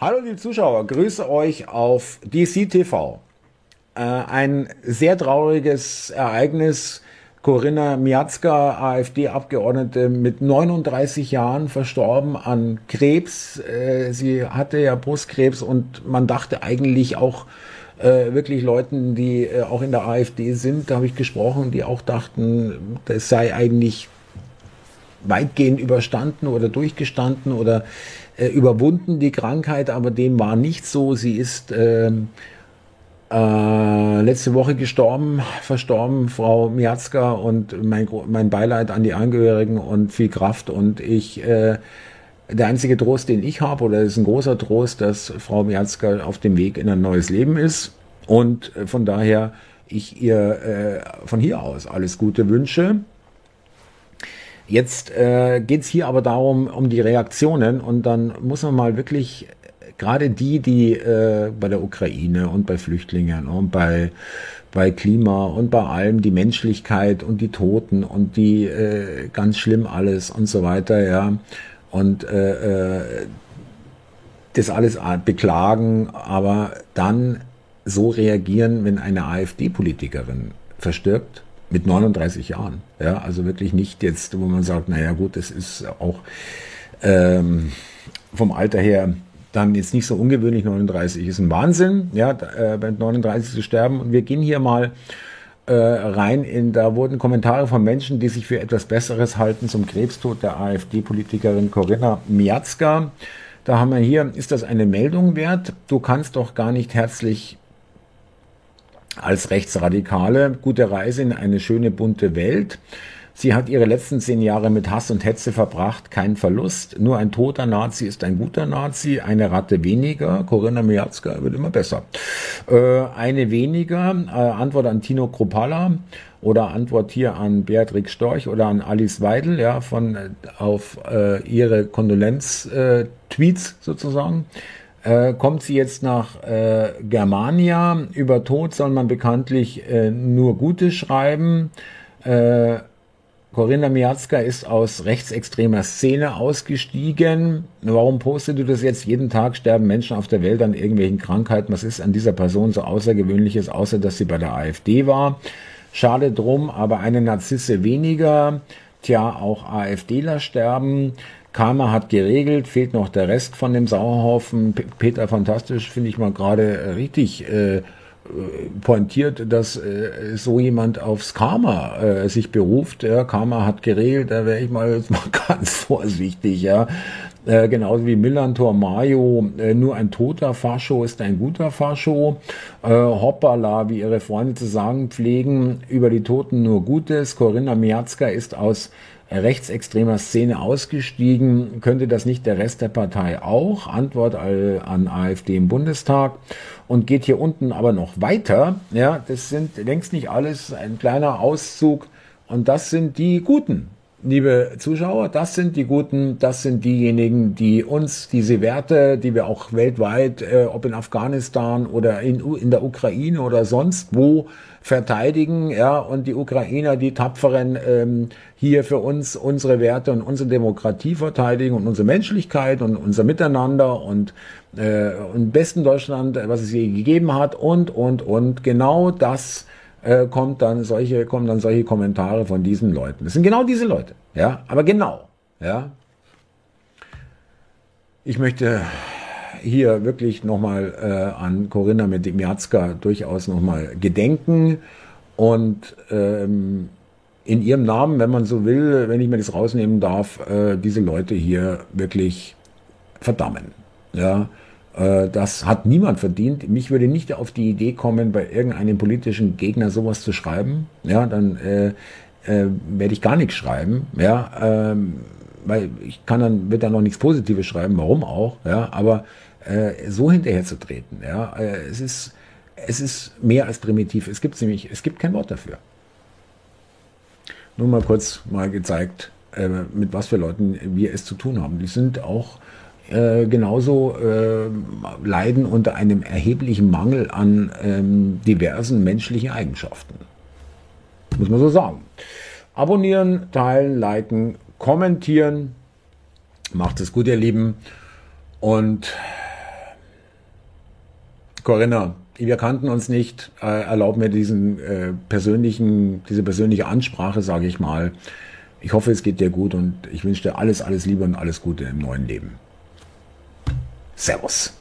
Hallo liebe Zuschauer, grüße euch auf DC TV. Äh, ein sehr trauriges Ereignis. Corinna Miazga, AfD-Abgeordnete, mit 39 Jahren verstorben an Krebs. Äh, sie hatte ja Brustkrebs und man dachte eigentlich auch äh, wirklich Leuten, die äh, auch in der AfD sind, da habe ich gesprochen, die auch dachten, das sei eigentlich weitgehend überstanden oder durchgestanden oder äh, überwunden, die Krankheit, aber dem war nicht so. Sie ist äh, äh, letzte Woche gestorben, verstorben, Frau Miazka und mein, mein Beileid an die Angehörigen und viel Kraft und ich, äh, der einzige Trost, den ich habe, oder ist ein großer Trost, dass Frau Miazka auf dem Weg in ein neues Leben ist und äh, von daher ich ihr äh, von hier aus alles Gute wünsche. Jetzt äh, geht es hier aber darum, um die Reaktionen und dann muss man mal wirklich, gerade die, die äh, bei der Ukraine und bei Flüchtlingen und bei, bei Klima und bei allem, die Menschlichkeit und die Toten und die äh, ganz schlimm alles und so weiter, ja, und äh, äh, das alles beklagen, aber dann so reagieren, wenn eine AfD-Politikerin verstirbt mit 39 Jahren. Ja, also wirklich nicht jetzt, wo man sagt, naja gut, das ist auch ähm, vom Alter her dann jetzt nicht so ungewöhnlich. 39 ist ein Wahnsinn, ja, äh, bei 39 zu sterben. Und wir gehen hier mal äh, rein in, da wurden Kommentare von Menschen, die sich für etwas Besseres halten zum Krebstod der AfD-Politikerin Corinna Miazga. Da haben wir hier, ist das eine Meldung wert? Du kannst doch gar nicht herzlich als Rechtsradikale. Gute Reise in eine schöne bunte Welt. Sie hat ihre letzten zehn Jahre mit Hass und Hetze verbracht, kein Verlust. Nur ein toter Nazi ist ein guter Nazi, eine Ratte weniger. Corinna Miazka wird immer besser. Äh, eine weniger, äh, Antwort an Tino Kropala oder Antwort hier an Beatrix Storch oder an Alice Weidel, ja, von, äh, auf äh, ihre Kondolenz-Tweets sozusagen. Äh, kommt sie jetzt nach äh, Germania. Über Tod soll man bekanntlich äh, nur Gutes schreiben. Äh, Corinna Miazka ist aus rechtsextremer Szene ausgestiegen. Warum postest du das jetzt? Jeden Tag sterben Menschen auf der Welt an irgendwelchen Krankheiten. Was ist an dieser Person so Außergewöhnliches, außer dass sie bei der AfD war? Schade drum, aber eine Narzisse weniger. Tja, auch AfDler sterben. Karma hat geregelt, fehlt noch der Rest von dem Sauerhaufen. Peter Fantastisch finde ich mal gerade äh, richtig äh, äh, pointiert, dass äh, so jemand aufs Karma äh, sich beruft. Ja, Karma hat geregelt, da wäre ich mal jetzt mal ganz vorsichtig, ja. Äh, genauso wie Millantor Mayo, äh, nur ein toter Fascho ist ein guter Fascho. Äh, Hoppala, wie ihre Freunde zu sagen pflegen, über die Toten nur Gutes. Corinna Miazka ist aus rechtsextremer Szene ausgestiegen. Könnte das nicht der Rest der Partei auch? Antwort an AfD im Bundestag. Und geht hier unten aber noch weiter. Ja, das sind längst nicht alles ein kleiner Auszug. Und das sind die Guten. Liebe Zuschauer, das sind die Guten, das sind diejenigen, die uns diese Werte, die wir auch weltweit, äh, ob in Afghanistan oder in, in der Ukraine oder sonst wo verteidigen, ja, und die Ukrainer, die Tapferen ähm, hier für uns unsere Werte und unsere Demokratie verteidigen und unsere Menschlichkeit und unser Miteinander und äh, und besten Deutschland, was es je gegeben hat und und und. Genau das äh, kommt dann solche kommen dann solche Kommentare von diesen Leuten. Das sind genau diese Leute, ja, aber genau, ja. Ich möchte hier wirklich nochmal äh, an Corinna Medimiatska durchaus nochmal gedenken und ähm, in ihrem Namen, wenn man so will, wenn ich mir das rausnehmen darf, äh, diese Leute hier wirklich verdammen. Ja, das hat niemand verdient. Mich würde nicht auf die Idee kommen, bei irgendeinem politischen Gegner sowas zu schreiben. Ja, dann äh, äh, werde ich gar nichts schreiben. Ja, ähm, weil ich kann dann, wird dann noch nichts Positives schreiben, warum auch, ja, aber äh, so hinterher zu treten, ja, äh, es ist, es ist mehr als primitiv. Es gibt nämlich, es gibt kein Wort dafür. Nur mal kurz mal gezeigt, äh, mit was für Leuten wir es zu tun haben. Die sind auch äh, genauso äh, leiden unter einem erheblichen Mangel an ähm, diversen menschlichen Eigenschaften. Muss man so sagen. Abonnieren, teilen, liken, kommentieren. Macht es gut, ihr Lieben. Und Corinna, wir kannten uns nicht. Äh, erlaub mir diesen äh, persönlichen, diese persönliche Ansprache, sage ich mal. Ich hoffe, es geht dir gut und ich wünsche dir alles, alles Liebe und alles Gute im neuen Leben. Servus.